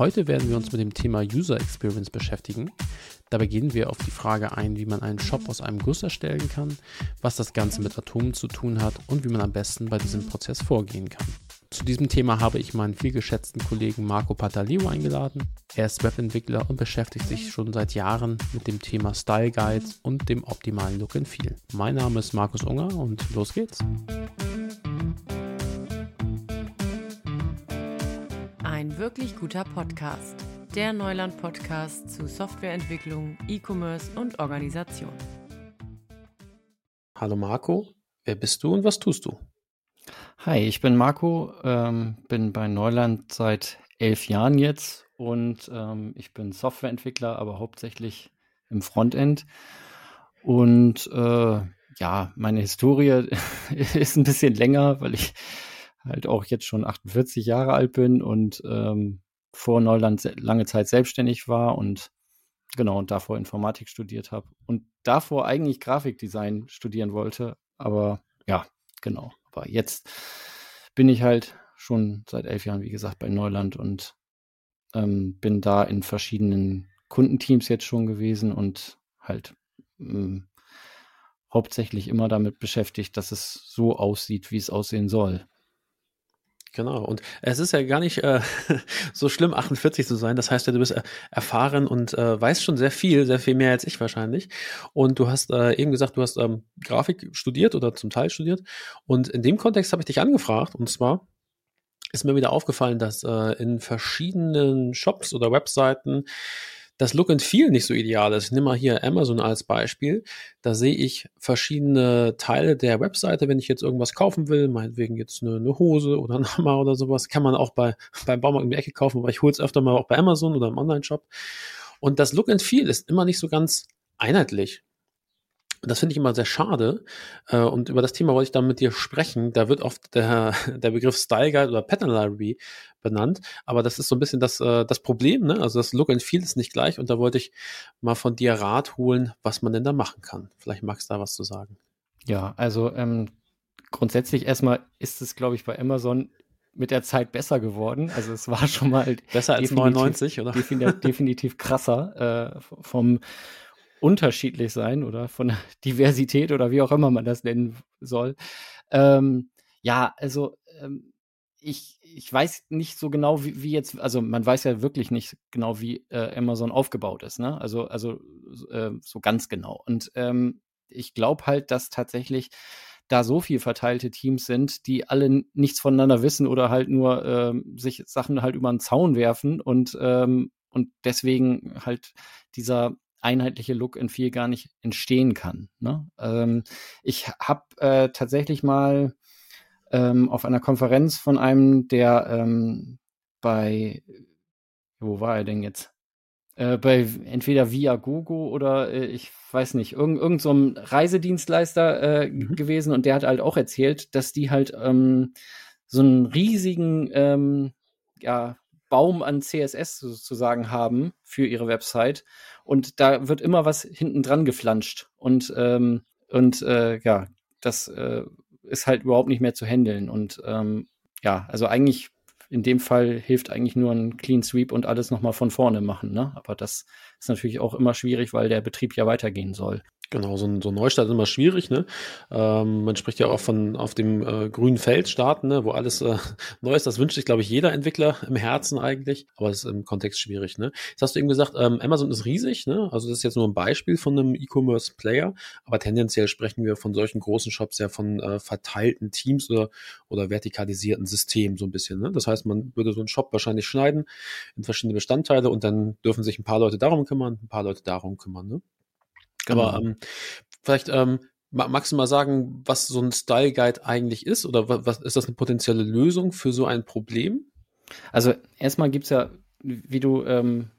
Heute werden wir uns mit dem Thema User Experience beschäftigen. Dabei gehen wir auf die Frage ein, wie man einen Shop aus einem Guss erstellen kann, was das Ganze mit Atomen zu tun hat und wie man am besten bei diesem Prozess vorgehen kann. Zu diesem Thema habe ich meinen vielgeschätzten Kollegen Marco Pataleo eingeladen. Er ist Webentwickler und beschäftigt sich schon seit Jahren mit dem Thema Style Guides und dem optimalen Look and Feel. Mein Name ist Markus Unger und los geht's. Wirklich guter Podcast. Der Neuland-Podcast zu Softwareentwicklung, E-Commerce und Organisation. Hallo Marco, wer bist du und was tust du? Hi, ich bin Marco, ähm, bin bei Neuland seit elf Jahren jetzt und ähm, ich bin Softwareentwickler, aber hauptsächlich im Frontend. Und äh, ja, meine Historie ist ein bisschen länger, weil ich halt auch jetzt schon 48 Jahre alt bin und ähm, vor Neuland lange Zeit selbstständig war und genau und davor Informatik studiert habe und davor eigentlich Grafikdesign studieren wollte, aber ja, genau. Aber jetzt bin ich halt schon seit elf Jahren, wie gesagt, bei Neuland und ähm, bin da in verschiedenen Kundenteams jetzt schon gewesen und halt ähm, hauptsächlich immer damit beschäftigt, dass es so aussieht, wie es aussehen soll. Genau. Und es ist ja gar nicht äh, so schlimm, 48 zu sein. Das heißt ja, du bist äh, erfahren und äh, weißt schon sehr viel, sehr viel mehr als ich wahrscheinlich. Und du hast äh, eben gesagt, du hast ähm, Grafik studiert oder zum Teil studiert. Und in dem Kontext habe ich dich angefragt. Und zwar ist mir wieder aufgefallen, dass äh, in verschiedenen Shops oder Webseiten das Look and Feel nicht so ideal ist. Ich nehme mal hier Amazon als Beispiel. Da sehe ich verschiedene Teile der Webseite, wenn ich jetzt irgendwas kaufen will, meinetwegen jetzt eine, eine Hose oder ein Hammer oder sowas, kann man auch bei, beim Baumarkt in der Ecke kaufen, aber ich hole es öfter mal auch bei Amazon oder im Online-Shop. Und das Look and Feel ist immer nicht so ganz einheitlich. Und das finde ich immer sehr schade. Äh, und über das Thema wollte ich dann mit dir sprechen. Da wird oft der, der Begriff Style Guide oder Pattern Library benannt. Aber das ist so ein bisschen das, äh, das Problem. Ne? Also das Look and Feel ist nicht gleich. Und da wollte ich mal von dir Rat holen, was man denn da machen kann. Vielleicht magst du da was zu sagen. Ja, also ähm, grundsätzlich erstmal ist es, glaube ich, bei Amazon mit der Zeit besser geworden. Also es war schon mal besser als 99, oder? Definitiv, definitiv krasser äh, vom unterschiedlich sein oder von der Diversität oder wie auch immer man das nennen soll. Ähm, ja, also ähm, ich, ich weiß nicht so genau, wie, wie jetzt, also man weiß ja wirklich nicht genau, wie äh, Amazon aufgebaut ist, ne? Also, also äh, so ganz genau. Und ähm, ich glaube halt, dass tatsächlich da so viel verteilte Teams sind, die alle nichts voneinander wissen oder halt nur ähm, sich Sachen halt über den Zaun werfen und, ähm, und deswegen halt dieser einheitliche Look and Feel gar nicht entstehen kann. Ne? Ähm, ich habe äh, tatsächlich mal ähm, auf einer Konferenz von einem, der ähm, bei, wo war er denn jetzt? Äh, bei entweder Viagogo oder äh, ich weiß nicht, irgend, irgend so ein Reisedienstleister äh, mhm. gewesen und der hat halt auch erzählt, dass die halt ähm, so einen riesigen ähm, ja, Baum an CSS sozusagen haben für ihre Website und da wird immer was hinten dran geflanscht und ähm, und äh, ja, das äh, ist halt überhaupt nicht mehr zu handeln und ähm, ja, also eigentlich in dem Fall hilft eigentlich nur ein Clean Sweep und alles nochmal von vorne machen. Ne? Aber das ist natürlich auch immer schwierig, weil der Betrieb ja weitergehen soll. Genau, so ein, so ein Neustart ist immer schwierig. Ne? Ähm, man spricht ja auch von auf dem äh, grünen Feld starten, ne? wo alles äh, neu ist. Das wünscht sich, glaube ich, jeder Entwickler im Herzen eigentlich, aber es ist im Kontext schwierig. Ne? Jetzt hast du eben gesagt, ähm, Amazon ist riesig. Ne? Also das ist jetzt nur ein Beispiel von einem E-Commerce-Player, aber tendenziell sprechen wir von solchen großen Shops ja von äh, verteilten Teams oder, oder vertikalisierten Systemen so ein bisschen. Ne? Das heißt, man würde so einen Shop wahrscheinlich schneiden in verschiedene Bestandteile und dann dürfen sich ein paar Leute darum kümmern, ein paar Leute darum kümmern. Ne? Genau. Aber ähm, vielleicht ähm, magst du mal sagen, was so ein Style Guide eigentlich ist oder was, was ist das eine potenzielle Lösung für so ein Problem? Also erstmal gibt es ja, wie du ähm,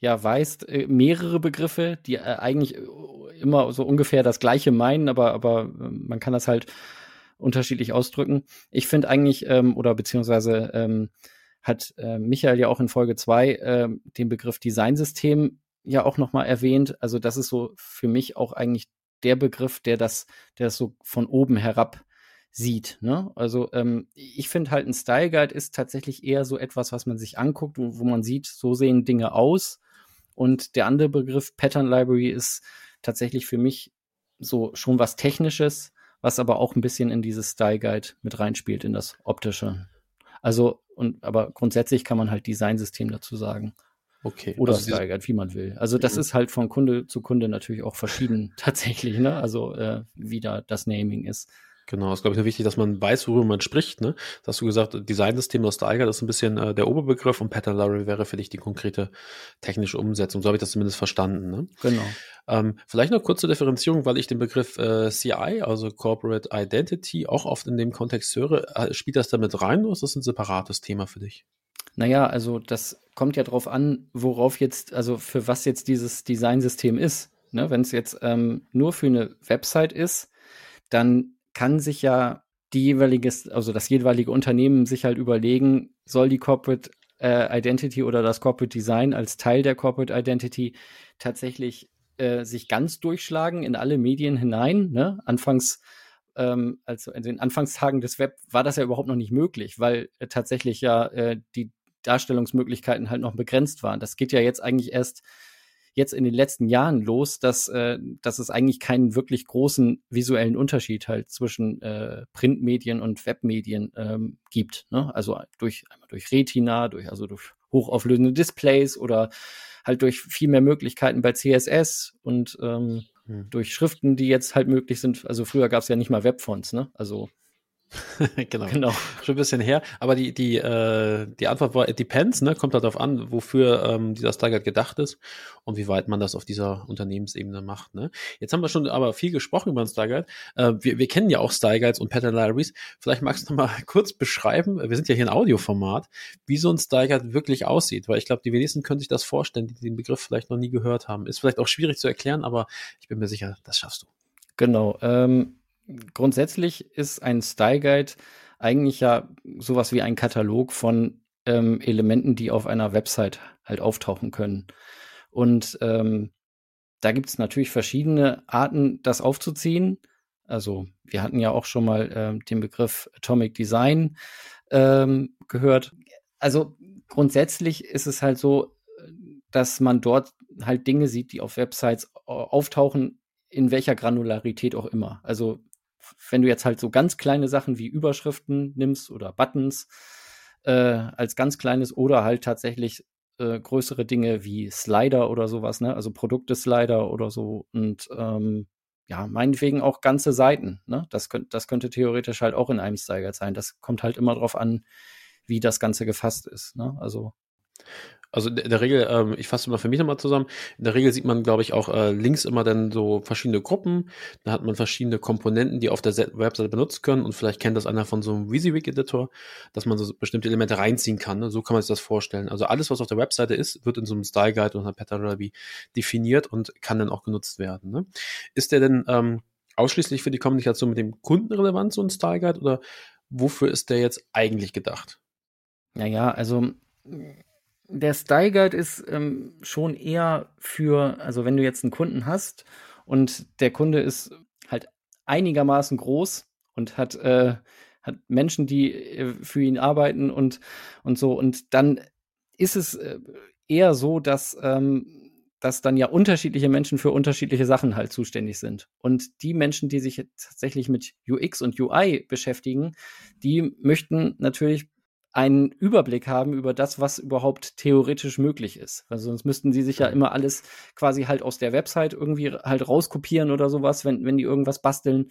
ja weißt, äh, mehrere Begriffe, die äh, eigentlich äh, immer so ungefähr das Gleiche meinen, aber, aber ähm, man kann das halt unterschiedlich ausdrücken. Ich finde eigentlich, ähm, oder beziehungsweise ähm, hat äh, Michael ja auch in Folge 2 äh, den Begriff Designsystem ja auch nochmal erwähnt. Also das ist so für mich auch eigentlich der Begriff, der das, der das so von oben herab sieht. Ne? Also ähm, ich finde halt ein Style Guide ist tatsächlich eher so etwas, was man sich anguckt, wo, wo man sieht, so sehen Dinge aus. Und der andere Begriff Pattern Library ist tatsächlich für mich so schon was Technisches, was aber auch ein bisschen in dieses Style Guide mit reinspielt, in das Optische. Also, und aber grundsätzlich kann man halt Designsystem dazu sagen. Okay. Oder also Guide, wie man will. Also das mhm. ist halt von Kunde zu Kunde natürlich auch verschieden tatsächlich, ne? Also äh, wie da das Naming ist. Genau, ist glaube ich nur wichtig, dass man weiß, worüber man spricht. Ne? Das hast du gesagt, Designsystem aus Steiger, das ist ein bisschen äh, der Oberbegriff und Pattern Library wäre für dich die konkrete technische Umsetzung. So habe ich das zumindest verstanden. Ne? Genau. Ähm, vielleicht noch kurze Differenzierung, weil ich den Begriff äh, CI, also Corporate Identity, auch oft in dem Kontext höre. Äh, spielt das damit rein oder ist das ein separates Thema für dich? Naja, also das kommt ja drauf an, worauf jetzt, also für was jetzt dieses Designsystem ist. Ne? Wenn es jetzt ähm, nur für eine Website ist, dann kann sich ja die jeweilige, also das jeweilige Unternehmen sich halt überlegen, soll die Corporate äh, Identity oder das Corporate Design als Teil der Corporate Identity tatsächlich äh, sich ganz durchschlagen in alle Medien hinein. Ne? Anfangs, ähm, also in den Anfangstagen des Web war das ja überhaupt noch nicht möglich, weil äh, tatsächlich ja äh, die Darstellungsmöglichkeiten halt noch begrenzt waren. Das geht ja jetzt eigentlich erst jetzt in den letzten Jahren los, dass, äh, dass es eigentlich keinen wirklich großen visuellen Unterschied halt zwischen äh, Printmedien und Webmedien ähm, gibt. Ne? Also durch, einmal durch Retina, durch, also durch hochauflösende Displays oder halt durch viel mehr Möglichkeiten bei CSS und ähm, hm. durch Schriften, die jetzt halt möglich sind. Also früher gab es ja nicht mal Webfonts, ne? Also genau. genau. Schon ein bisschen her. Aber die, die, äh, die Antwort war, it depends, ne? Kommt halt darauf an, wofür ähm, dieser Stargate gedacht ist und wie weit man das auf dieser Unternehmensebene macht. Ne? Jetzt haben wir schon aber viel gesprochen über den Stargate. Äh, wir, wir kennen ja auch Stargates und Pattern Libraries. Vielleicht magst du mal kurz beschreiben, wir sind ja hier ein Audioformat, wie so ein Stargate wirklich aussieht. Weil ich glaube, die wenigsten können sich das vorstellen, die den Begriff vielleicht noch nie gehört haben. Ist vielleicht auch schwierig zu erklären, aber ich bin mir sicher, das schaffst du. Genau. Ähm grundsätzlich ist ein Style Guide eigentlich ja sowas wie ein Katalog von ähm, Elementen, die auf einer Website halt auftauchen können. Und ähm, da gibt es natürlich verschiedene Arten, das aufzuziehen. Also wir hatten ja auch schon mal ähm, den Begriff Atomic Design ähm, gehört. Also grundsätzlich ist es halt so, dass man dort halt Dinge sieht, die auf Websites auftauchen, in welcher Granularität auch immer. Also wenn du jetzt halt so ganz kleine Sachen wie Überschriften nimmst oder Buttons äh, als ganz kleines oder halt tatsächlich äh, größere Dinge wie Slider oder sowas, ne? Also Produkte-Slider oder so und ähm, ja, meinetwegen auch ganze Seiten, ne? Das, könnt, das könnte theoretisch halt auch in einem Steiger sein. Das kommt halt immer drauf an, wie das Ganze gefasst ist, ne? Also also in der Regel, ähm, ich fasse mal für mich nochmal zusammen, in der Regel sieht man, glaube ich, auch äh, links immer dann so verschiedene Gruppen. Da hat man verschiedene Komponenten, die auf der Webseite benutzt können und vielleicht kennt das einer von so einem WYSIWYG-Editor, dass man so bestimmte Elemente reinziehen kann. Ne? So kann man sich das vorstellen. Also alles, was auf der Webseite ist, wird in so einem Style Guide oder einer Pattern definiert und kann dann auch genutzt werden. Ne? Ist der denn ähm, ausschließlich für die Kommunikation mit dem Kunden relevant, so ein Style Guide, oder wofür ist der jetzt eigentlich gedacht? Naja, also der Style Guide ist ähm, schon eher für, also wenn du jetzt einen Kunden hast und der Kunde ist halt einigermaßen groß und hat, äh, hat Menschen, die äh, für ihn arbeiten und, und so, und dann ist es äh, eher so, dass, ähm, dass dann ja unterschiedliche Menschen für unterschiedliche Sachen halt zuständig sind. Und die Menschen, die sich tatsächlich mit UX und UI beschäftigen, die möchten natürlich einen Überblick haben über das, was überhaupt theoretisch möglich ist. Weil sonst müssten sie sich ja immer alles quasi halt aus der Website irgendwie halt rauskopieren oder sowas, wenn, wenn die irgendwas basteln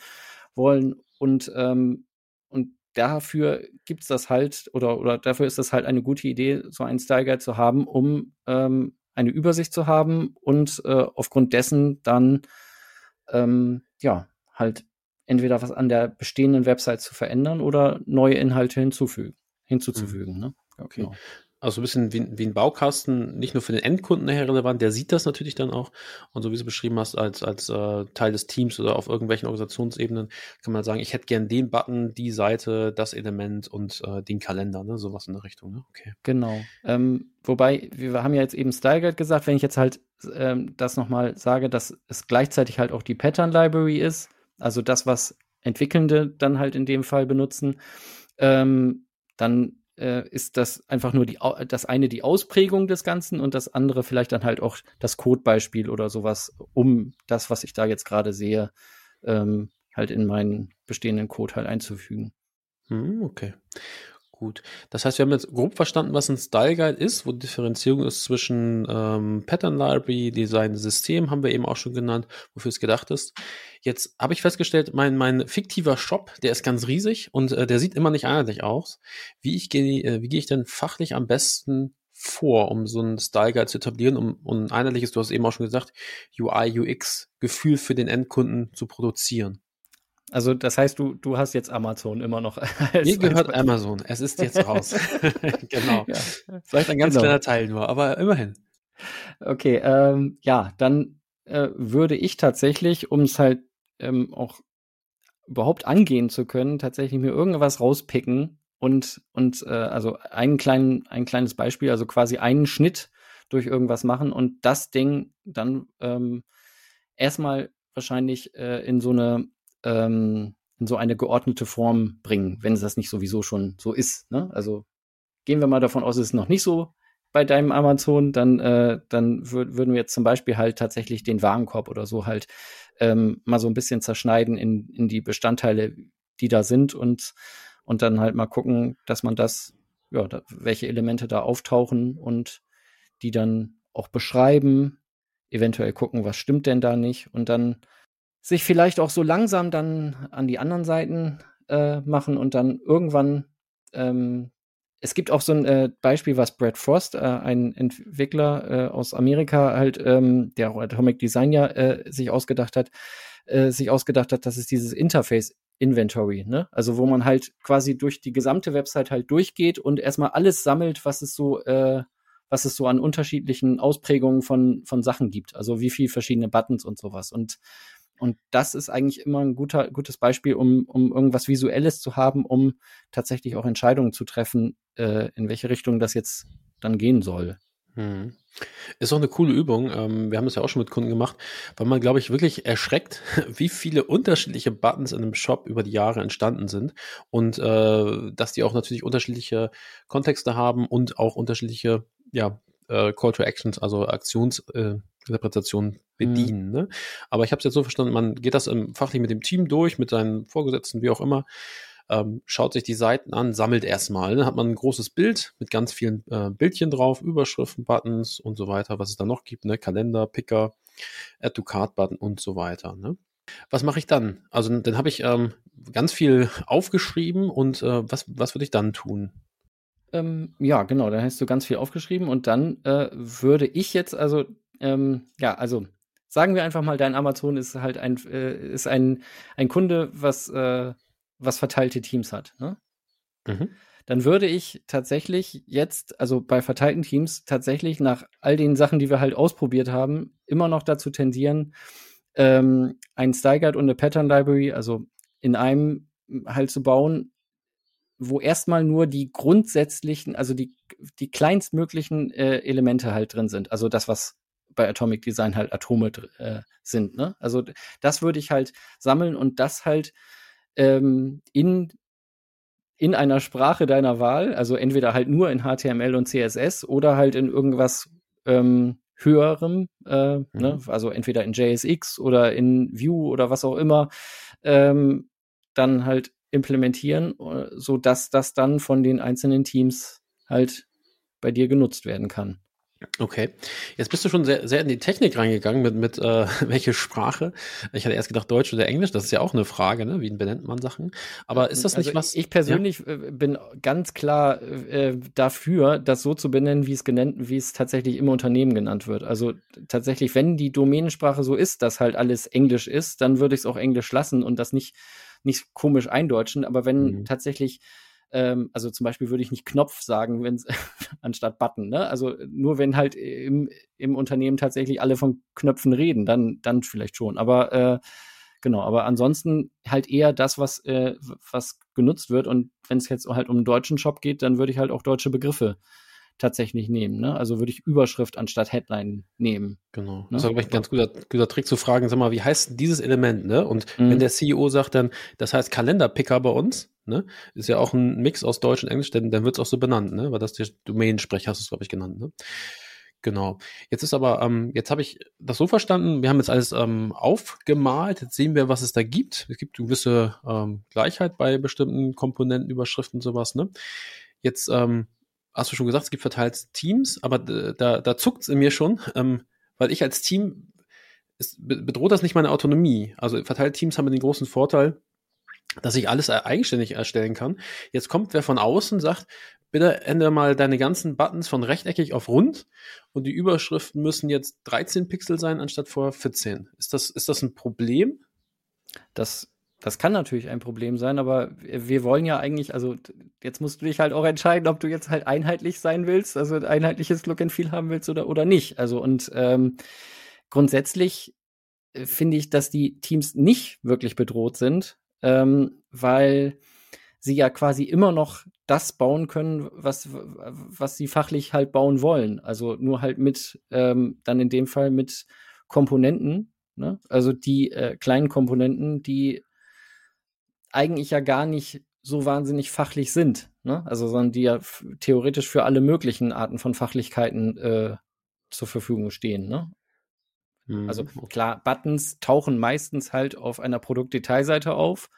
wollen. Und, ähm, und dafür gibt's das halt, oder, oder dafür ist das halt eine gute Idee, so einen Style Guide zu haben, um ähm, eine Übersicht zu haben und äh, aufgrund dessen dann ähm, ja halt entweder was an der bestehenden Website zu verändern oder neue Inhalte hinzufügen hinzuzufügen. Mhm. Ne? Okay. Genau. Also ein bisschen wie, wie, ein Baukasten, nicht nur für den Endkunden nachher relevant, der sieht das natürlich dann auch. Und so wie du beschrieben hast, als, als äh, Teil des Teams oder auf irgendwelchen Organisationsebenen, kann man sagen, ich hätte gern den Button, die Seite, das Element und äh, den Kalender, ne? Sowas in der Richtung, ne? Okay. Genau. Ähm, wobei, wir haben ja jetzt eben Style Guide gesagt, wenn ich jetzt halt ähm, das nochmal sage, dass es gleichzeitig halt auch die Pattern Library ist, also das, was Entwickelnde dann halt in dem Fall benutzen, ähm, dann äh, ist das einfach nur die, das eine die Ausprägung des Ganzen und das andere vielleicht dann halt auch das Codebeispiel oder sowas, um das, was ich da jetzt gerade sehe, ähm, halt in meinen bestehenden Code halt einzufügen. Hm, okay. Gut. Das heißt, wir haben jetzt grob verstanden, was ein Style Guide ist, wo die Differenzierung ist zwischen ähm, Pattern Library, Design, System, haben wir eben auch schon genannt, wofür es gedacht ist. Jetzt habe ich festgestellt, mein, mein fiktiver Shop, der ist ganz riesig und äh, der sieht immer nicht einheitlich aus. Wie, ich gehe, äh, wie gehe ich denn fachlich am besten vor, um so einen Style Guide zu etablieren, um, um ein einheitliches, du hast eben auch schon gesagt, UI, UX Gefühl für den Endkunden zu produzieren? Also das heißt, du, du hast jetzt Amazon immer noch. Als, Mir gehört Amazon. Es ist jetzt raus. genau. Ja. Vielleicht ein ganz genau. kleiner Teil nur, aber immerhin. Okay, ähm, ja, dann äh, würde ich tatsächlich, um es halt ähm, auch überhaupt angehen zu können, tatsächlich mir irgendwas rauspicken und, und äh, also einen kleinen, ein kleines Beispiel, also quasi einen Schnitt durch irgendwas machen und das Ding dann ähm, erstmal wahrscheinlich äh, in so eine ähm, in so eine geordnete Form bringen, wenn es das nicht sowieso schon so ist. Ne? Also gehen wir mal davon aus, es ist noch nicht so bei deinem Amazon, dann, äh, dann würd, würden wir jetzt zum Beispiel halt tatsächlich den Warenkorb oder so halt ähm, mal so ein bisschen zerschneiden in, in die Bestandteile, die da sind und, und dann halt mal gucken, dass man das, ja, da, welche Elemente da auftauchen und die dann auch beschreiben, eventuell gucken, was stimmt denn da nicht und dann sich vielleicht auch so langsam dann an die anderen Seiten äh, machen und dann irgendwann ähm, es gibt auch so ein äh, Beispiel, was Brad Frost, äh, ein Entwickler äh, aus Amerika, halt, ähm, der auch Atomic Design ja äh, sich ausgedacht hat, äh, sich ausgedacht hat, das ist dieses Interface Inventory, ne? Also wo man halt quasi durch die gesamte Website halt durchgeht und erstmal alles sammelt, was es so, äh, was es so an unterschiedlichen Ausprägungen von, von Sachen gibt. Also wie viel verschiedene Buttons und sowas. Und und das ist eigentlich immer ein guter, gutes Beispiel, um, um irgendwas Visuelles zu haben, um tatsächlich auch Entscheidungen zu treffen, äh, in welche Richtung das jetzt dann gehen soll. Hm. Ist auch eine coole Übung. Ähm, wir haben das ja auch schon mit Kunden gemacht, weil man, glaube ich, wirklich erschreckt, wie viele unterschiedliche Buttons in einem Shop über die Jahre entstanden sind und äh, dass die auch natürlich unterschiedliche Kontexte haben und auch unterschiedliche ja, äh, Call to Actions, also Aktionsinterpretationen äh, bedienen. Mhm. Ne? Aber ich habe es jetzt so verstanden, man geht das im, fachlich mit dem Team durch, mit seinen Vorgesetzten, wie auch immer, ähm, schaut sich die Seiten an, sammelt erstmal. Dann ne? hat man ein großes Bild mit ganz vielen äh, Bildchen drauf, Überschriften, Buttons und so weiter, was es da noch gibt, ne? Kalender, Picker, Add to Card Button und so weiter. Ne? Was mache ich dann? Also dann habe ich ähm, ganz viel aufgeschrieben und äh, was, was würde ich dann tun? Ähm, ja, genau, da hast du ganz viel aufgeschrieben und dann äh, würde ich jetzt also, ähm, ja, also sagen wir einfach mal, dein Amazon ist halt ein, äh, ist ein, ein Kunde, was, äh, was verteilte Teams hat. Ne? Mhm. Dann würde ich tatsächlich jetzt, also bei verteilten Teams, tatsächlich nach all den Sachen, die wir halt ausprobiert haben, immer noch dazu tendieren, ähm, ein Style Guide und eine Pattern Library, also in einem halt zu bauen, wo erstmal nur die grundsätzlichen, also die, die kleinstmöglichen äh, Elemente halt drin sind. Also das, was bei Atomic Design halt Atome äh, sind. Ne? Also das würde ich halt sammeln und das halt ähm, in, in einer Sprache deiner Wahl, also entweder halt nur in HTML und CSS oder halt in irgendwas ähm, höherem, äh, ne? mhm. ne? also entweder in JSX oder in Vue oder was auch immer, ähm, dann halt implementieren, äh, so dass das dann von den einzelnen Teams halt bei dir genutzt werden kann. Okay, jetzt bist du schon sehr, sehr in die Technik reingegangen mit, mit äh, welche Sprache. Ich hatte erst gedacht Deutsch oder Englisch, das ist ja auch eine Frage, ne? wie benennt man Sachen. Aber ist das nicht also was? Ich persönlich ja? Äh, bin ganz klar äh, dafür, das so zu benennen, wie es genannt, wie es tatsächlich im Unternehmen genannt wird. Also tatsächlich, wenn die Domänensprache so ist, dass halt alles Englisch ist, dann würde ich es auch Englisch lassen und das nicht nicht komisch eindeutschen, aber wenn mhm. tatsächlich ähm, also zum Beispiel würde ich nicht Knopf sagen, wenn anstatt Button. Ne? Also nur wenn halt im, im Unternehmen tatsächlich alle von Knöpfen reden, dann, dann vielleicht schon. Aber äh, genau, aber ansonsten halt eher das, was, äh, was genutzt wird. Und wenn es jetzt halt um einen deutschen Shop geht, dann würde ich halt auch deutsche Begriffe tatsächlich nehmen. Ne? Also würde ich Überschrift anstatt Headline nehmen. Genau. Ne? Das ist, glaube ich, ein ganz guter, guter Trick zu fragen, sag mal, wie heißt dieses Element? Ne? Und mhm. wenn der CEO sagt dann, das heißt Kalenderpicker bei uns, ne? ist ja auch ein Mix aus Deutsch und Englisch, dann, dann wird es auch so benannt, ne? weil das der Domainsprecher hast du es, glaube ich, genannt. Ne? Genau. Jetzt ist aber, ähm, jetzt habe ich das so verstanden, wir haben jetzt alles ähm, aufgemalt, jetzt sehen wir, was es da gibt. Es gibt gewisse ähm, Gleichheit bei bestimmten Komponenten, Überschriften, sowas, ne? Jetzt ähm, hast du schon gesagt, es gibt verteilt Teams, aber da, da zuckt es in mir schon, ähm, weil ich als Team, es bedroht das nicht meine Autonomie. Also verteilte Teams haben den großen Vorteil, dass ich alles eigenständig erstellen kann. Jetzt kommt wer von außen, sagt, bitte ändere mal deine ganzen Buttons von rechteckig auf rund und die Überschriften müssen jetzt 13 Pixel sein anstatt vor 14. Ist das, ist das ein Problem? Das, das kann natürlich ein Problem sein, aber wir wollen ja eigentlich, also jetzt musst du dich halt auch entscheiden, ob du jetzt halt einheitlich sein willst, also ein einheitliches Look and Feel haben willst oder, oder nicht. Also und ähm, grundsätzlich äh, finde ich, dass die Teams nicht wirklich bedroht sind, ähm, weil sie ja quasi immer noch das bauen können, was, was sie fachlich halt bauen wollen. Also nur halt mit, ähm, dann in dem Fall mit Komponenten, ne? also die äh, kleinen Komponenten, die eigentlich ja gar nicht so wahnsinnig fachlich sind. Ne? Also, sondern die ja theoretisch für alle möglichen Arten von Fachlichkeiten äh, zur Verfügung stehen. Ne? Also mhm. klar, Buttons tauchen meistens halt auf einer Produktdetailseite auf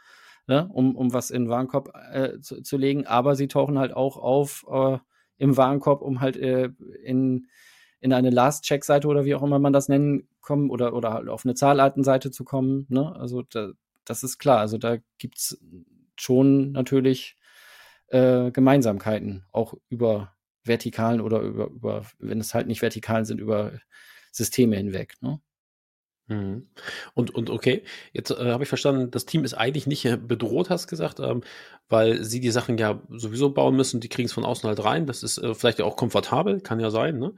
ne, um, um was in den Warenkorb äh, zu, zu, legen, aber sie tauchen halt auch auf äh, im Warenkorb, um halt äh, in, in eine Last-Check-Seite oder wie auch immer man das nennen kommen oder, oder halt auf eine Zahlartenseite zu kommen. Ne? Also da, das ist klar. Also da gibt es schon natürlich äh, Gemeinsamkeiten, auch über vertikalen oder über, über, wenn es halt nicht vertikalen sind, über Systeme hinweg. Ne? Mhm. Und, und okay, jetzt äh, habe ich verstanden, das Team ist eigentlich nicht äh, bedroht, hast gesagt, ähm, weil sie die Sachen ja sowieso bauen müssen, die kriegen es von außen halt rein. Das ist äh, vielleicht ja auch komfortabel, kann ja sein, ne?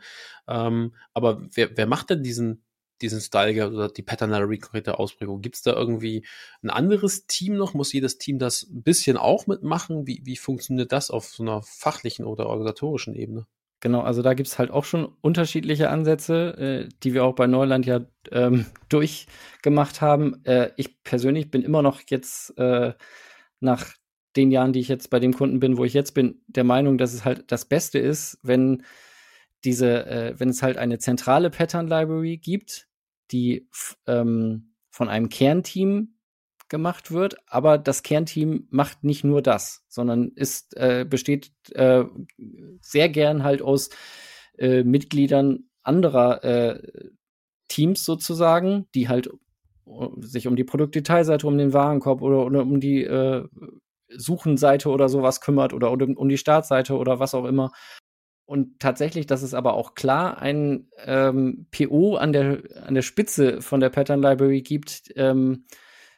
Ähm, aber wer, wer macht denn diesen, diesen Style oder die Pattern Library konkrete Ausprägung? Gibt es da irgendwie ein anderes Team noch? Muss jedes Team das ein bisschen auch mitmachen? Wie, wie funktioniert das auf so einer fachlichen oder organisatorischen Ebene? Genau, also da gibt es halt auch schon unterschiedliche Ansätze, äh, die wir auch bei Neuland ja ähm, durchgemacht haben. Äh, ich persönlich bin immer noch jetzt äh, nach den Jahren, die ich jetzt bei dem Kunden bin, wo ich jetzt bin, der Meinung, dass es halt das Beste ist, wenn diese, äh, wenn es halt eine zentrale Pattern Library gibt, die ähm, von einem Kernteam gemacht wird, aber das Kernteam macht nicht nur das, sondern ist äh, besteht äh, sehr gern halt aus äh, Mitgliedern anderer äh, Teams sozusagen, die halt sich um die Produktdetailseite, um den Warenkorb oder, oder um die äh, Suchenseite oder sowas kümmert oder, oder um die Startseite oder was auch immer. Und tatsächlich, das ist aber auch klar, ein ähm, PO an der, an der Spitze von der Pattern Library gibt, ähm,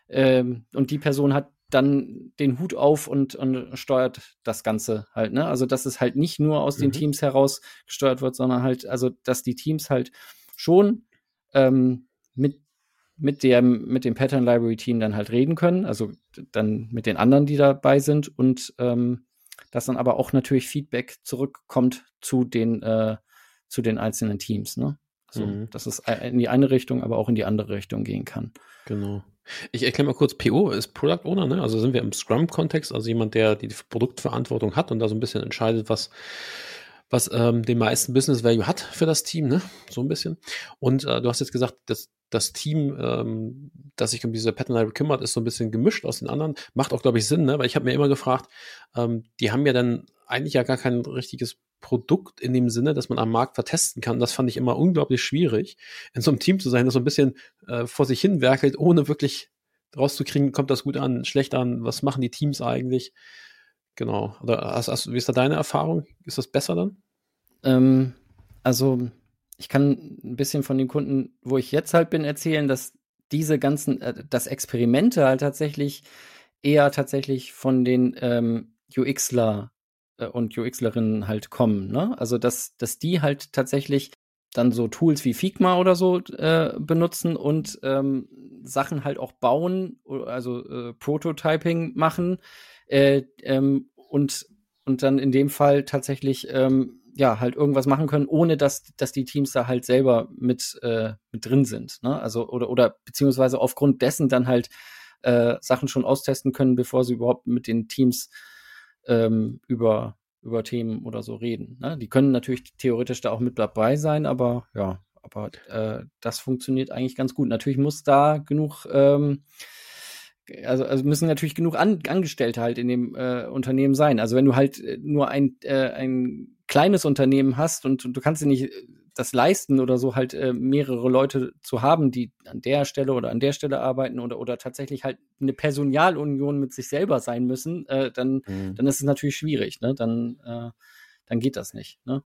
ähm, und die Person hat dann den Hut auf und, und steuert das Ganze halt, ne? Also, dass es halt nicht nur aus mhm. den Teams heraus gesteuert wird, sondern halt, also, dass die Teams halt schon ähm, mit, mit, der, mit dem Pattern Library Team dann halt reden können, also dann mit den anderen, die dabei sind und ähm, dass dann aber auch natürlich Feedback zurückkommt zu den, äh, zu den einzelnen Teams, ne? Also, mhm. dass es in die eine Richtung, aber auch in die andere Richtung gehen kann. Genau. Ich erkläre mal kurz, PO ist Product Owner, ne? also sind wir im Scrum-Kontext, also jemand, der die Produktverantwortung hat und da so ein bisschen entscheidet, was, was ähm, den meisten Business Value hat für das Team, ne? so ein bisschen. Und äh, du hast jetzt gesagt, dass das Team, ähm, das sich um diese Pattern Library kümmert, ist so ein bisschen gemischt aus den anderen. Macht auch, glaube ich, Sinn, ne? weil ich habe mir immer gefragt, ähm, die haben ja dann eigentlich ja gar kein richtiges Produkt in dem Sinne, dass man am Markt vertesten kann. Das fand ich immer unglaublich schwierig, in so einem Team zu sein, das so ein bisschen äh, vor sich hin werkelt, ohne wirklich rauszukriegen, kommt das gut an, schlecht an, was machen die Teams eigentlich? Genau. Oder hast, hast, wie ist da deine Erfahrung? Ist das besser dann? Ähm, also ich kann ein bisschen von den Kunden, wo ich jetzt halt bin, erzählen, dass diese ganzen, äh, das Experimente halt tatsächlich eher tatsächlich von den ähm, UXler äh, und UXlerinnen halt kommen. Ne? Also dass, dass die halt tatsächlich dann so Tools wie Figma oder so äh, benutzen und ähm, Sachen halt auch bauen, also äh, Prototyping machen äh, ähm, und, und dann in dem Fall tatsächlich ähm, ja halt irgendwas machen können, ohne dass, dass die Teams da halt selber mit, äh, mit drin sind. Ne? Also, oder, oder beziehungsweise aufgrund dessen dann halt äh, Sachen schon austesten können, bevor sie überhaupt mit den Teams ähm, über, über Themen oder so reden. Ne? Die können natürlich theoretisch da auch mit dabei sein, aber ja, aber äh, das funktioniert eigentlich ganz gut. Natürlich muss da genug ähm, also, also müssen natürlich genug An Angestellte halt in dem äh, Unternehmen sein. Also wenn du halt äh, nur ein, äh, ein kleines Unternehmen hast und, und du kannst dir nicht äh, das leisten oder so halt äh, mehrere Leute zu haben, die an der Stelle oder an der Stelle arbeiten oder, oder tatsächlich halt eine Personalunion mit sich selber sein müssen, äh, dann, mhm. dann ist es natürlich schwierig, ne? Dann, äh, dann geht das nicht. Ne?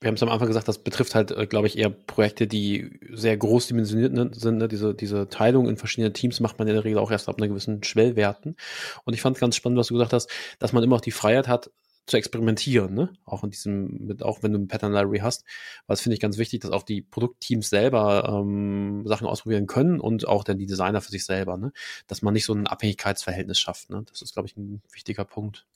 Wir haben es am Anfang gesagt, das betrifft halt, äh, glaube ich, eher Projekte, die sehr groß dimensioniert ne, sind. Ne? Diese, diese Teilung in verschiedene Teams macht man in der Regel auch erst ab einer gewissen Schwellwerten. Und ich fand ganz spannend, was du gesagt hast, dass man immer auch die Freiheit hat, zu experimentieren, ne? Auch in diesem, mit, auch wenn du ein Pattern Library hast, das finde ich ganz wichtig, dass auch die Produktteams selber ähm, Sachen ausprobieren können und auch dann die Designer für sich selber, ne? Dass man nicht so ein Abhängigkeitsverhältnis schafft, ne? Das ist, glaube ich, ein wichtiger Punkt.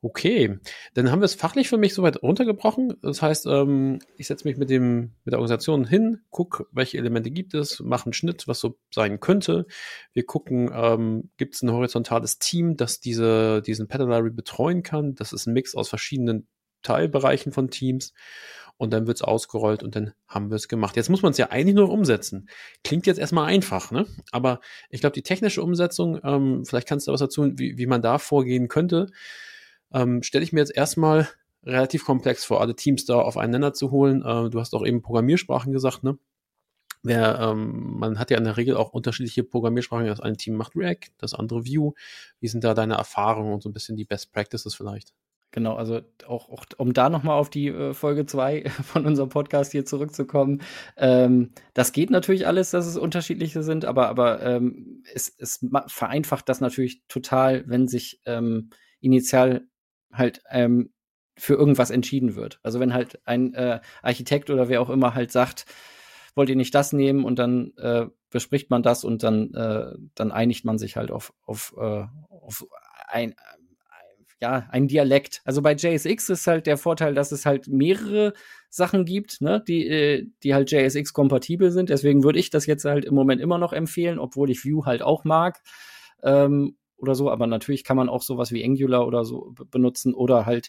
Okay, dann haben wir es fachlich für mich soweit runtergebrochen. Das heißt, ähm, ich setze mich mit dem mit der Organisation hin, gucke, welche Elemente gibt es, mache einen Schnitt, was so sein könnte. Wir gucken, ähm, gibt es ein horizontales Team, das diese diesen Library betreuen kann. Das ist ein Mix aus verschiedenen Teilbereichen von Teams. Und dann wird es ausgerollt und dann haben wir es gemacht. Jetzt muss man es ja eigentlich nur umsetzen. Klingt jetzt erstmal einfach, ne? Aber ich glaube, die technische Umsetzung, ähm, vielleicht kannst du was dazu, wie, wie man da vorgehen könnte ähm, stelle ich mir jetzt erstmal relativ komplex vor, alle Teams da aufeinander zu holen. Äh, du hast auch eben Programmiersprachen gesagt, ne? Wer, ähm, man hat ja in der Regel auch unterschiedliche Programmiersprachen. Das eine Team macht React, das andere Vue. Wie sind da deine Erfahrungen und so ein bisschen die Best Practices vielleicht? Genau, also auch, auch um da nochmal auf die äh, Folge 2 von unserem Podcast hier zurückzukommen. Ähm, das geht natürlich alles, dass es unterschiedliche sind, aber, aber ähm, es, es vereinfacht das natürlich total, wenn sich ähm, initial halt ähm, für irgendwas entschieden wird. Also wenn halt ein äh, Architekt oder wer auch immer halt sagt, wollt ihr nicht das nehmen und dann äh, bespricht man das und dann, äh, dann einigt man sich halt auf, auf, äh, auf ein, ja, ein Dialekt. Also bei JSX ist halt der Vorteil, dass es halt mehrere Sachen gibt, ne, die, äh, die halt JSX-kompatibel sind. Deswegen würde ich das jetzt halt im Moment immer noch empfehlen, obwohl ich Vue halt auch mag. Ähm, oder so, aber natürlich kann man auch sowas wie Angular oder so benutzen oder halt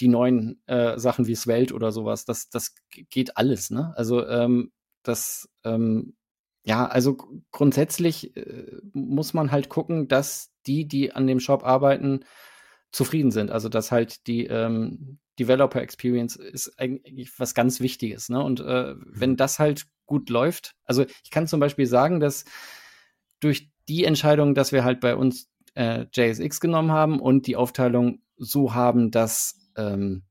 die neuen äh, Sachen wie Svelte oder sowas. Das, das geht alles, ne? Also ähm, das, ähm, ja, also grundsätzlich äh, muss man halt gucken, dass die, die an dem Shop arbeiten, zufrieden sind. Also dass halt die ähm, Developer Experience ist eigentlich was ganz Wichtiges. Ne? Und äh, wenn mhm. das halt gut läuft, also ich kann zum Beispiel sagen, dass durch die Entscheidung, dass wir halt bei uns äh, JSX genommen haben und die Aufteilung so haben, dass ähm,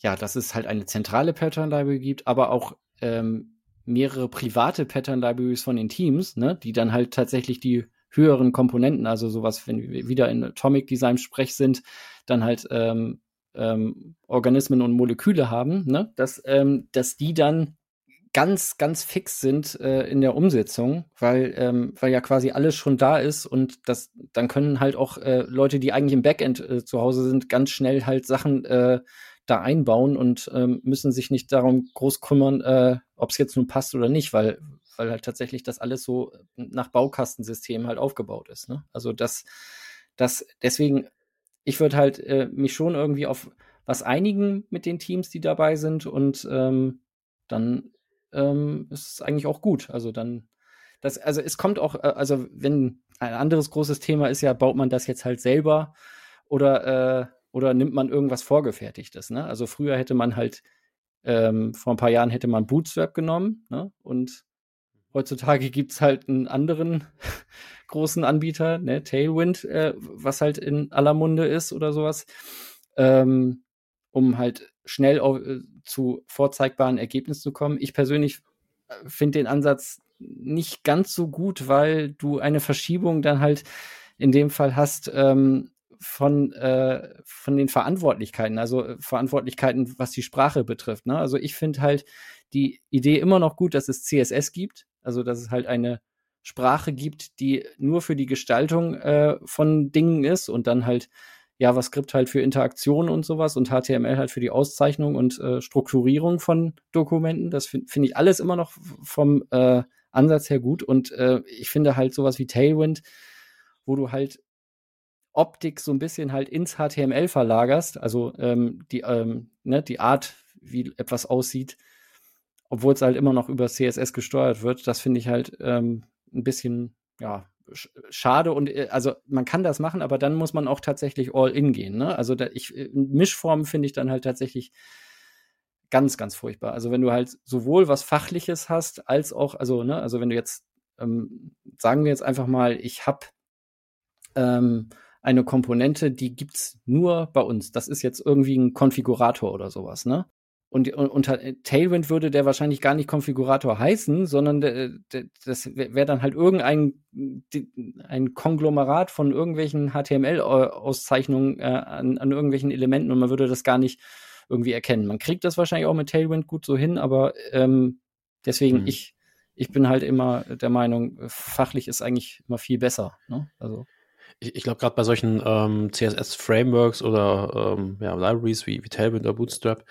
ja, dass es halt eine zentrale Pattern Library gibt, aber auch ähm, mehrere private Pattern Libraries von den Teams, ne, die dann halt tatsächlich die höheren Komponenten, also sowas, wenn wir wieder in Atomic Design Sprech sind, dann halt ähm, ähm, Organismen und Moleküle haben, ne, dass, ähm, dass die dann ganz, ganz fix sind äh, in der Umsetzung, weil, ähm, weil ja quasi alles schon da ist und das, dann können halt auch äh, Leute, die eigentlich im Backend äh, zu Hause sind, ganz schnell halt Sachen äh, da einbauen und ähm, müssen sich nicht darum groß kümmern, äh, ob es jetzt nun passt oder nicht, weil, weil halt tatsächlich das alles so nach Baukastensystem halt aufgebaut ist. Ne? Also das, das, deswegen, ich würde halt äh, mich schon irgendwie auf was einigen mit den Teams, die dabei sind und ähm, dann ähm, ist es eigentlich auch gut. Also dann, das, also es kommt auch, äh, also wenn ein anderes großes Thema ist ja, baut man das jetzt halt selber oder, äh, oder nimmt man irgendwas Vorgefertigtes, ne? Also früher hätte man halt, ähm, vor ein paar Jahren hätte man Bootstrap genommen, ne? Und heutzutage gibt es halt einen anderen großen Anbieter, ne, Tailwind, äh, was halt in aller Munde ist oder sowas. Ähm, um halt schnell auf, äh, zu vorzeigbaren Ergebnissen zu kommen. Ich persönlich äh, finde den Ansatz nicht ganz so gut, weil du eine Verschiebung dann halt in dem Fall hast ähm, von, äh, von den Verantwortlichkeiten, also äh, Verantwortlichkeiten, was die Sprache betrifft. Ne? Also ich finde halt die Idee immer noch gut, dass es CSS gibt, also dass es halt eine Sprache gibt, die nur für die Gestaltung äh, von Dingen ist und dann halt JavaScript halt für Interaktion und sowas und HTML halt für die Auszeichnung und äh, Strukturierung von Dokumenten. Das finde find ich alles immer noch vom äh, Ansatz her gut. Und äh, ich finde halt sowas wie Tailwind, wo du halt Optik so ein bisschen halt ins HTML verlagerst, also ähm, die, ähm, ne, die Art, wie etwas aussieht, obwohl es halt immer noch über CSS gesteuert wird, das finde ich halt ähm, ein bisschen, ja, schade und äh, also man kann das machen, aber dann muss man auch tatsächlich all in gehen. Ne? Also da, ich, äh, Mischformen finde ich dann halt tatsächlich ganz, ganz furchtbar. Also wenn du halt sowohl was Fachliches hast, als auch, also, ne, also wenn du jetzt, ähm, sagen wir jetzt einfach mal, ich habe ähm, eine Komponente, die gibt's nur bei uns. Das ist jetzt irgendwie ein Konfigurator oder sowas, ne? Und, unter Tailwind würde der wahrscheinlich gar nicht Konfigurator heißen, sondern der, der, das wäre dann halt irgendein ein Konglomerat von irgendwelchen HTML-Auszeichnungen äh, an, an irgendwelchen Elementen und man würde das gar nicht irgendwie erkennen. Man kriegt das wahrscheinlich auch mit Tailwind gut so hin, aber ähm, deswegen, hm. ich, ich bin halt immer der Meinung, fachlich ist eigentlich immer viel besser. Ne? Also ich, ich glaube, gerade bei solchen ähm, CSS-Frameworks oder ähm, ja, Libraries wie, wie Tailwind oder Bootstrap,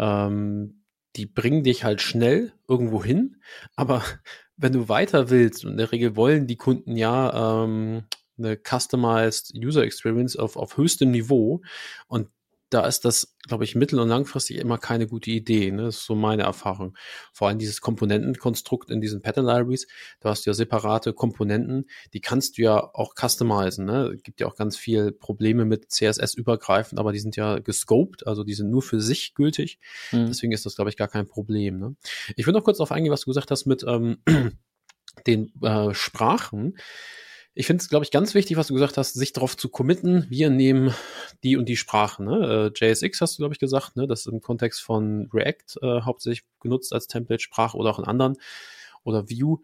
ähm, die bringen dich halt schnell irgendwo hin, aber wenn du weiter willst, und in der Regel wollen die Kunden ja ähm, eine customized User Experience auf, auf höchstem Niveau und da ist das, glaube ich, mittel- und langfristig immer keine gute Idee. Ne? Das ist so meine Erfahrung. Vor allem dieses Komponentenkonstrukt in diesen Pattern Libraries, da hast du ja separate Komponenten, die kannst du ja auch customizen. Ne? Es gibt ja auch ganz viel Probleme mit CSS übergreifend, aber die sind ja gescoped, also die sind nur für sich gültig. Mhm. Deswegen ist das, glaube ich, gar kein Problem. Ne? Ich will noch kurz darauf eingehen, was du gesagt hast mit ähm, den äh, Sprachen. Ich finde es, glaube ich, ganz wichtig, was du gesagt hast, sich darauf zu committen, wir nehmen die und die Sprache. Ne? Äh, JSX hast du, glaube ich, gesagt, ne? das im Kontext von React äh, hauptsächlich genutzt als Template-Sprache oder auch in anderen oder Vue.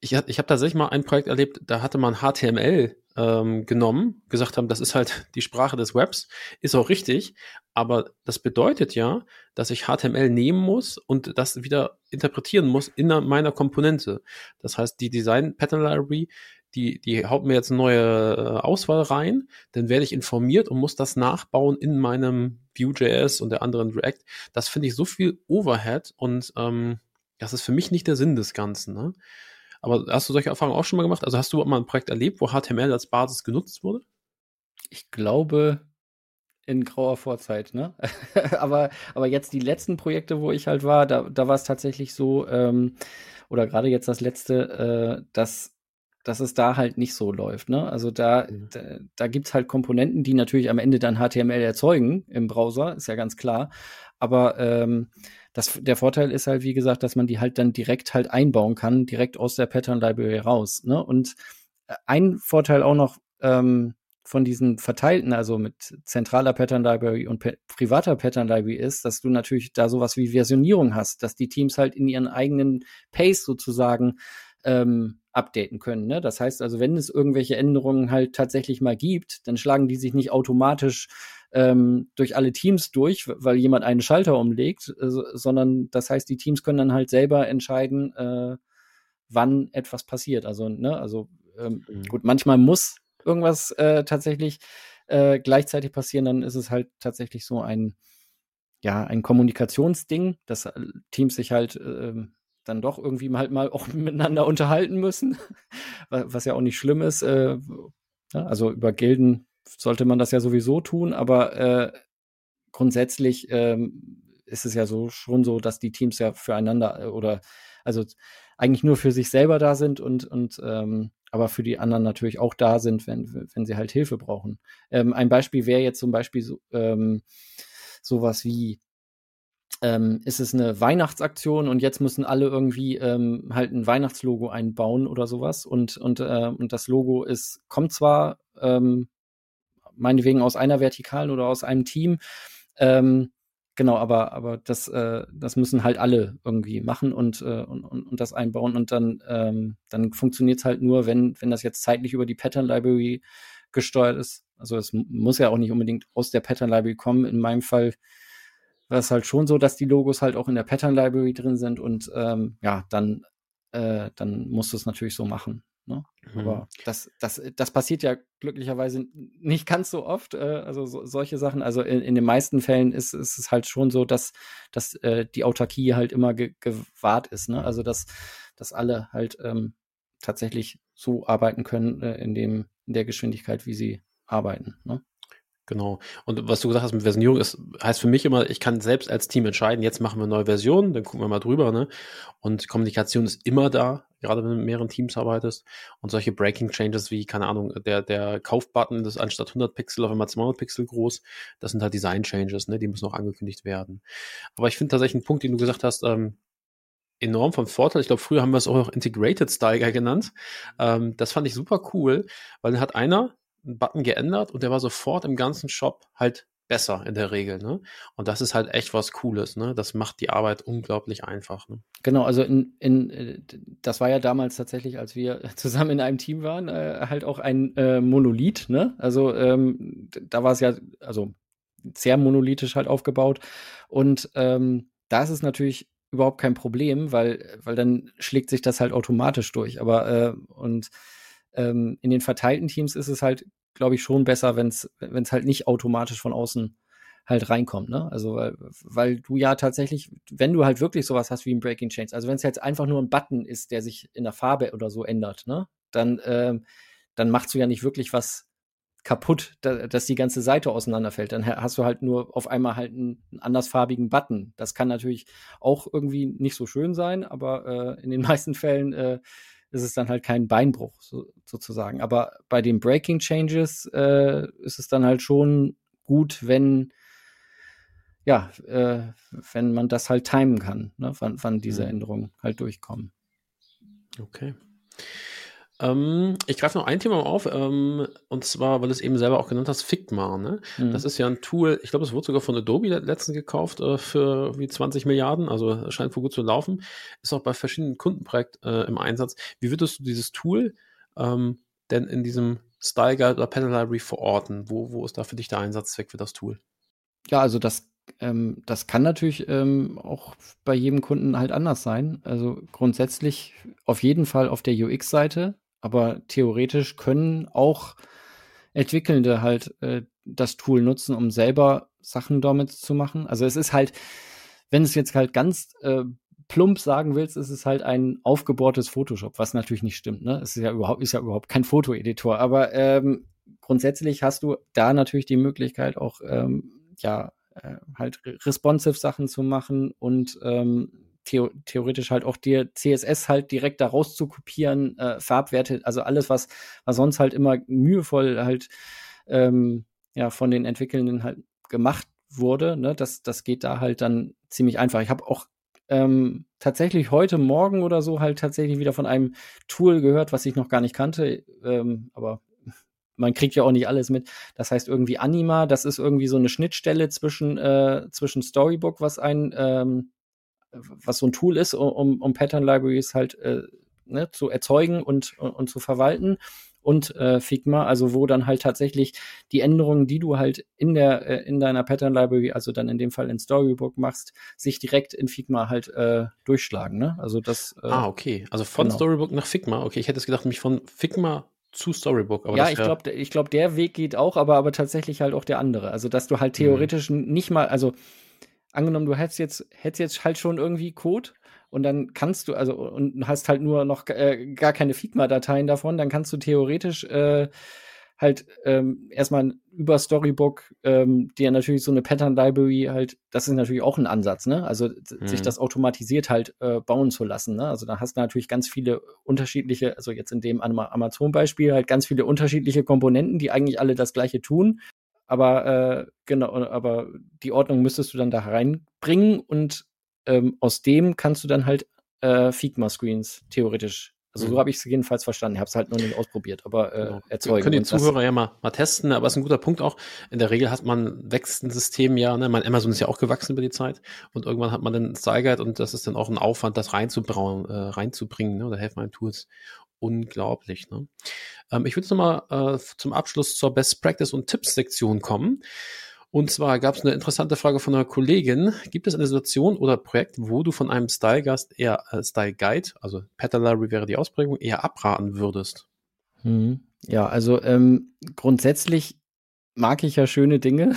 Ich, ich habe tatsächlich mal ein Projekt erlebt, da hatte man HTML ähm, genommen, gesagt haben, das ist halt die Sprache des Webs, ist auch richtig, aber das bedeutet ja, dass ich HTML nehmen muss und das wieder interpretieren muss in meiner Komponente. Das heißt, die Design Pattern Library die, die haut mir jetzt eine neue äh, Auswahl rein, dann werde ich informiert und muss das nachbauen in meinem Vue.js und der anderen React. Das finde ich so viel Overhead und ähm, das ist für mich nicht der Sinn des Ganzen. Ne? Aber hast du solche Erfahrungen auch schon mal gemacht? Also hast du mal ein Projekt erlebt, wo HTML als Basis genutzt wurde? Ich glaube, in grauer Vorzeit, ne? aber, aber jetzt die letzten Projekte, wo ich halt war, da, da war es tatsächlich so, ähm, oder gerade jetzt das letzte, äh, dass dass es da halt nicht so läuft. Ne? Also da, mhm. da, da gibt es halt Komponenten, die natürlich am Ende dann HTML erzeugen im Browser, ist ja ganz klar. Aber ähm, das, der Vorteil ist halt, wie gesagt, dass man die halt dann direkt halt einbauen kann, direkt aus der Pattern Library raus. Ne? Und äh, ein Vorteil auch noch ähm, von diesen verteilten, also mit zentraler Pattern Library und privater Pattern Library ist, dass du natürlich da sowas wie Versionierung hast, dass die Teams halt in ihren eigenen Pace sozusagen ähm, updaten können. Ne? Das heißt also, wenn es irgendwelche Änderungen halt tatsächlich mal gibt, dann schlagen die sich nicht automatisch ähm, durch alle Teams durch, weil jemand einen Schalter umlegt, äh, sondern das heißt, die Teams können dann halt selber entscheiden, äh, wann etwas passiert. Also, ne, also ähm, mhm. gut, manchmal muss irgendwas äh, tatsächlich äh, gleichzeitig passieren, dann ist es halt tatsächlich so ein ja, ein Kommunikationsding, dass äh, Teams sich halt äh, dann doch irgendwie halt mal auch miteinander unterhalten müssen, was ja auch nicht schlimm ist. Äh, also über Gilden sollte man das ja sowieso tun, aber äh, grundsätzlich ähm, ist es ja so schon so, dass die Teams ja füreinander äh, oder also eigentlich nur für sich selber da sind und, und ähm, aber für die anderen natürlich auch da sind, wenn, wenn sie halt Hilfe brauchen. Ähm, ein Beispiel wäre jetzt zum Beispiel so, ähm, sowas wie ähm, ist es eine Weihnachtsaktion und jetzt müssen alle irgendwie ähm, halt ein Weihnachtslogo einbauen oder sowas. Und und äh, und das Logo ist kommt zwar ähm, meinetwegen aus einer Vertikalen oder aus einem Team ähm, genau aber aber das äh, das müssen halt alle irgendwie machen und äh, und, und, und das einbauen. Und dann ähm, dann funktioniert es halt nur wenn wenn das jetzt zeitlich über die Pattern Library gesteuert ist. Also es muss ja auch nicht unbedingt aus der Pattern Library kommen. In meinem Fall war es halt schon so, dass die Logos halt auch in der Pattern Library drin sind und ähm, ja, dann, äh, dann musst du es natürlich so machen. Ne? Mhm. Aber das, das, das passiert ja glücklicherweise nicht ganz so oft. Äh, also so, solche Sachen. Also in, in den meisten Fällen ist, ist es halt schon so, dass, dass äh, die Autarkie halt immer ge gewahrt ist. Ne? Also dass, dass alle halt ähm, tatsächlich so arbeiten können äh, in, dem, in der Geschwindigkeit, wie sie arbeiten. Ne? Genau. Und was du gesagt hast mit Versionierung, ist, heißt für mich immer, ich kann selbst als Team entscheiden, jetzt machen wir eine neue Version, dann gucken wir mal drüber, ne? Und Kommunikation ist immer da, gerade wenn du mit mehreren Teams arbeitest. Und solche Breaking Changes wie, keine Ahnung, der, der Kaufbutton ist anstatt 100 Pixel auf einmal 200 Pixel groß. Das sind halt Design Changes, ne? Die müssen auch angekündigt werden. Aber ich finde tatsächlich einen Punkt, den du gesagt hast, ähm, enorm vom Vorteil. Ich glaube, früher haben wir es auch noch Integrated Guy genannt. Ähm, das fand ich super cool, weil dann hat einer einen Button geändert und der war sofort im ganzen Shop halt besser in der Regel. Ne? Und das ist halt echt was Cooles. Ne? Das macht die Arbeit unglaublich einfach. Ne? Genau, also in, in, äh, das war ja damals tatsächlich, als wir zusammen in einem Team waren, äh, halt auch ein äh, Monolith. Ne? Also ähm, da war es ja, also sehr monolithisch halt aufgebaut. Und ähm, da ist es natürlich überhaupt kein Problem, weil, weil dann schlägt sich das halt automatisch durch. Aber äh, und ähm, in den verteilten Teams ist es halt, glaube ich, schon besser, wenn es halt nicht automatisch von außen halt reinkommt, ne? Also weil, weil du ja tatsächlich, wenn du halt wirklich sowas hast wie ein Breaking Change, also wenn es jetzt einfach nur ein Button ist, der sich in der Farbe oder so ändert, ne? Dann, ähm, dann machst du ja nicht wirklich was kaputt, da, dass die ganze Seite auseinanderfällt. Dann hast du halt nur auf einmal halt einen, andersfarbigen Button. Das kann natürlich auch irgendwie nicht so schön sein, aber äh, in den meisten Fällen äh, ist es dann halt kein Beinbruch so, sozusagen. Aber bei den Breaking Changes äh, ist es dann halt schon gut, wenn ja, äh, wenn man das halt timen kann, ne, wann, wann diese mhm. Änderungen halt durchkommen. Okay. Ähm, ich greife noch ein Thema auf, ähm, und zwar, weil du es eben selber auch genannt hast, Figma. Ne? Mhm. Das ist ja ein Tool, ich glaube, es wurde sogar von Adobe letztens gekauft äh, für wie 20 Milliarden, also scheint wohl gut zu laufen. Ist auch bei verschiedenen Kundenprojekten äh, im Einsatz. Wie würdest du dieses Tool ähm, denn in diesem Style Guide oder Panel Library verorten? Wo, wo ist da für dich der Einsatzzweck für das Tool? Ja, also das ähm, das kann natürlich ähm, auch bei jedem Kunden halt anders sein. Also grundsätzlich auf jeden Fall auf der UX-Seite aber theoretisch können auch Entwickelnde halt äh, das Tool nutzen, um selber Sachen damit zu machen. Also es ist halt, wenn es jetzt halt ganz äh, plump sagen willst, ist es halt ein aufgebohrtes Photoshop, was natürlich nicht stimmt. Ne? Es ist ja überhaupt, ist ja überhaupt kein Fotoeditor. Aber ähm, grundsätzlich hast du da natürlich die Möglichkeit auch ähm, ja äh, halt responsive Sachen zu machen und ähm, theo theoretisch halt auch dir CSS halt direkt daraus zu kopieren, äh, Farbwerte, also alles, was, was sonst halt immer mühevoll halt ähm, ja von den Entwickelnden halt gemacht wurde, ne, das, das geht da halt dann ziemlich einfach. Ich habe auch ähm, tatsächlich heute Morgen oder so halt tatsächlich wieder von einem Tool gehört, was ich noch gar nicht kannte, ähm, aber man kriegt ja auch nicht alles mit. Das heißt irgendwie Anima, das ist irgendwie so eine Schnittstelle zwischen, äh, zwischen Storybook, was ein ähm, was so ein Tool ist, um, um Pattern Libraries halt äh, ne, zu erzeugen und, und, zu verwalten und äh, Figma, also wo dann halt tatsächlich die Änderungen, die du halt in der äh, in deiner Pattern Library, also dann in dem Fall in Storybook machst, sich direkt in Figma halt äh, durchschlagen. Ne? Also das. Äh, ah, okay. Also von genau. Storybook nach Figma. Okay, ich hätte es gedacht, mich von Figma zu Storybook. ja, ich glaube, ich glaube, der Weg geht auch, aber aber tatsächlich halt auch der andere. Also dass du halt mhm. theoretisch mhm. nicht mal, also angenommen, du hättest jetzt, hättest jetzt halt schon irgendwie Code und dann kannst du, also und hast halt nur noch äh, gar keine Figma-Dateien davon, dann kannst du theoretisch äh, halt ähm, erstmal über Storybook ähm, dir natürlich so eine Pattern Library halt, das ist natürlich auch ein Ansatz, ne? Also mhm. sich das automatisiert halt äh, bauen zu lassen, ne? Also da hast du natürlich ganz viele unterschiedliche, also jetzt in dem Amazon-Beispiel halt ganz viele unterschiedliche Komponenten, die eigentlich alle das gleiche tun aber äh, genau, aber die Ordnung müsstest du dann da reinbringen und ähm, aus dem kannst du dann halt äh, Figma-Screens theoretisch. Also mhm. so habe ich es jedenfalls verstanden. Ich habe es halt noch nicht ausprobiert, aber äh, genau. erzeugen. Können die Zuhörer ja mal, mal testen, aber es ist ein guter Punkt auch. In der Regel hat man wächst ein System ja, ne? Mein Amazon ist ja auch gewachsen über die Zeit und irgendwann hat man dann Guide und das ist dann auch ein Aufwand, das reinzubrauen, äh, reinzubringen, ne? Da helfen einem Tools unglaublich. Ne? Ähm, ich würde jetzt nochmal äh, zum Abschluss zur Best Practice und Tipps-Sektion kommen. Und zwar gab es eine interessante Frage von einer Kollegin. Gibt es eine Situation oder Projekt, wo du von einem Style-Gast eher äh, Style Guide, also Petalary wäre die Ausprägung, eher abraten würdest? Hm. Ja, also ähm, grundsätzlich mag ich ja schöne Dinge,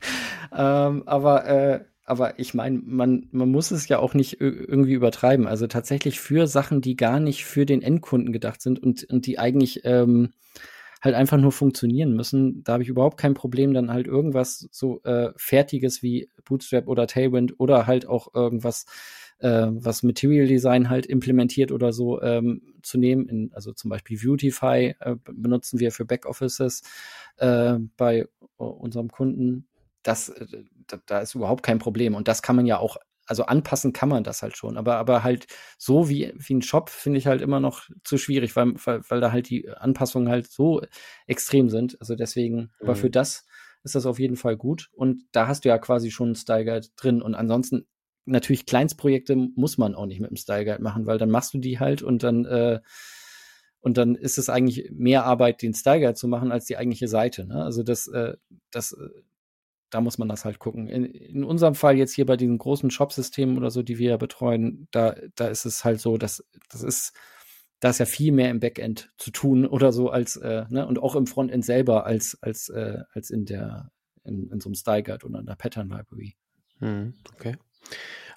ähm, aber äh, aber ich meine, man, man muss es ja auch nicht irgendwie übertreiben. Also tatsächlich für Sachen, die gar nicht für den Endkunden gedacht sind und, und die eigentlich ähm, halt einfach nur funktionieren müssen. Da habe ich überhaupt kein Problem, dann halt irgendwas so äh, Fertiges wie Bootstrap oder Tailwind oder halt auch irgendwas, äh, was Material Design halt implementiert oder so ähm, zu nehmen. In, also zum Beispiel Beautify äh, benutzen wir für Backoffices äh, bei unserem Kunden. Das, äh, da, da ist überhaupt kein Problem. Und das kann man ja auch also anpassen kann man das halt schon, aber, aber halt so wie, wie ein Shop finde ich halt immer noch zu schwierig, weil, weil, weil da halt die Anpassungen halt so extrem sind. Also deswegen, mhm. aber für mhm. das ist das auf jeden Fall gut. Und da hast du ja quasi schon einen Style Guide drin. Und ansonsten natürlich Kleinstprojekte muss man auch nicht mit dem Style Guide machen, weil dann machst du die halt und dann äh, und dann ist es eigentlich mehr Arbeit, den Style Guide zu machen, als die eigentliche Seite. Ne? Also das, äh, das äh, da muss man das halt gucken. In, in unserem Fall jetzt hier bei diesen großen Shop-Systemen oder so, die wir ja betreuen, da, da ist es halt so, dass das ist, da ist ja viel mehr im Backend zu tun oder so als, äh, ne, und auch im Frontend selber als, als, äh, als in der, in, in so einem Style Guide oder in der Pattern Library. Hm, okay.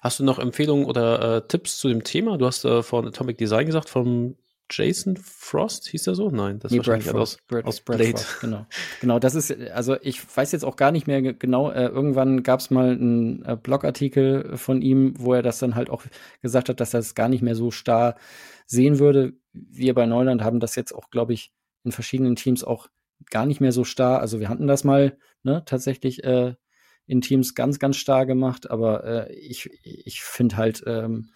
Hast du noch Empfehlungen oder äh, Tipps zu dem Thema? Du hast äh, von Atomic Design gesagt, vom Jason Frost, hieß er so? Nein, das ist nee, wahrscheinlich Frost, aus, Brad, aus Brad Blade. Frost, genau. genau, das ist, also ich weiß jetzt auch gar nicht mehr genau, äh, irgendwann gab es mal einen äh, Blogartikel von ihm, wo er das dann halt auch gesagt hat, dass er es gar nicht mehr so starr sehen würde. Wir bei Neuland haben das jetzt auch, glaube ich, in verschiedenen Teams auch gar nicht mehr so starr. Also wir hatten das mal ne, tatsächlich äh, in Teams ganz, ganz starr gemacht, aber äh, ich, ich finde halt, ähm,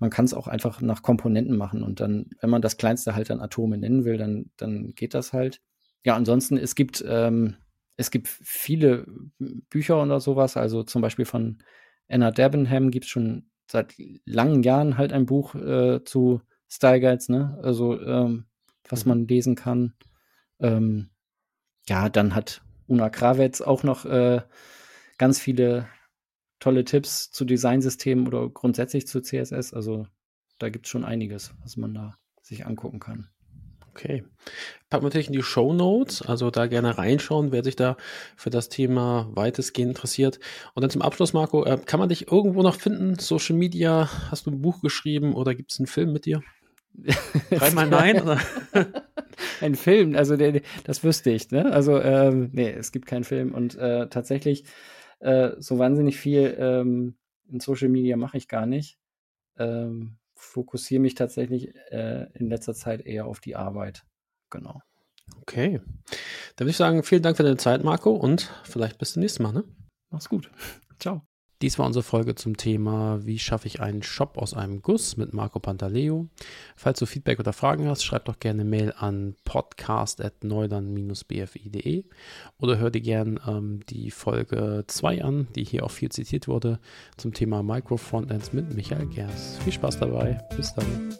man kann es auch einfach nach Komponenten machen und dann, wenn man das kleinste halt dann Atome nennen will, dann, dann geht das halt. Ja, ansonsten, es gibt, ähm, es gibt viele Bücher oder sowas, also zum Beispiel von Anna Debenham gibt es schon seit langen Jahren halt ein Buch äh, zu Style Guides, ne? Also, ähm, was mhm. man lesen kann. Ähm, ja, dann hat Una Krawetz auch noch äh, ganz viele tolle Tipps zu Designsystemen oder grundsätzlich zu CSS. Also da gibt es schon einiges, was man da sich angucken kann. Okay. Packen wir natürlich in die Show Notes, also da gerne reinschauen, wer sich da für das Thema weitestgehend interessiert. Und dann zum Abschluss, Marco, äh, kann man dich irgendwo noch finden? Social Media, hast du ein Buch geschrieben oder gibt es einen Film mit dir? Dreimal nein? Oder? ein Film, also der, das wüsste ich, ne? Also, ähm, nee, es gibt keinen Film und äh, tatsächlich äh, so wahnsinnig viel ähm, in Social Media mache ich gar nicht. Ähm, fokussiere mich tatsächlich äh, in letzter Zeit eher auf die Arbeit. Genau. Okay. Dann würde ich sagen, vielen Dank für deine Zeit, Marco, und vielleicht bis zum nächsten Mal. Ne? Mach's gut. Ciao. Dies war unsere Folge zum Thema, wie schaffe ich einen Shop aus einem Guss mit Marco Pantaleo. Falls du Feedback oder Fragen hast, schreib doch gerne Mail an podcast.neudern-bfi.de oder hör dir gerne ähm, die Folge 2 an, die hier auch viel zitiert wurde, zum Thema Micro Frontends mit Michael Gers. Viel Spaß dabei. Bis dann.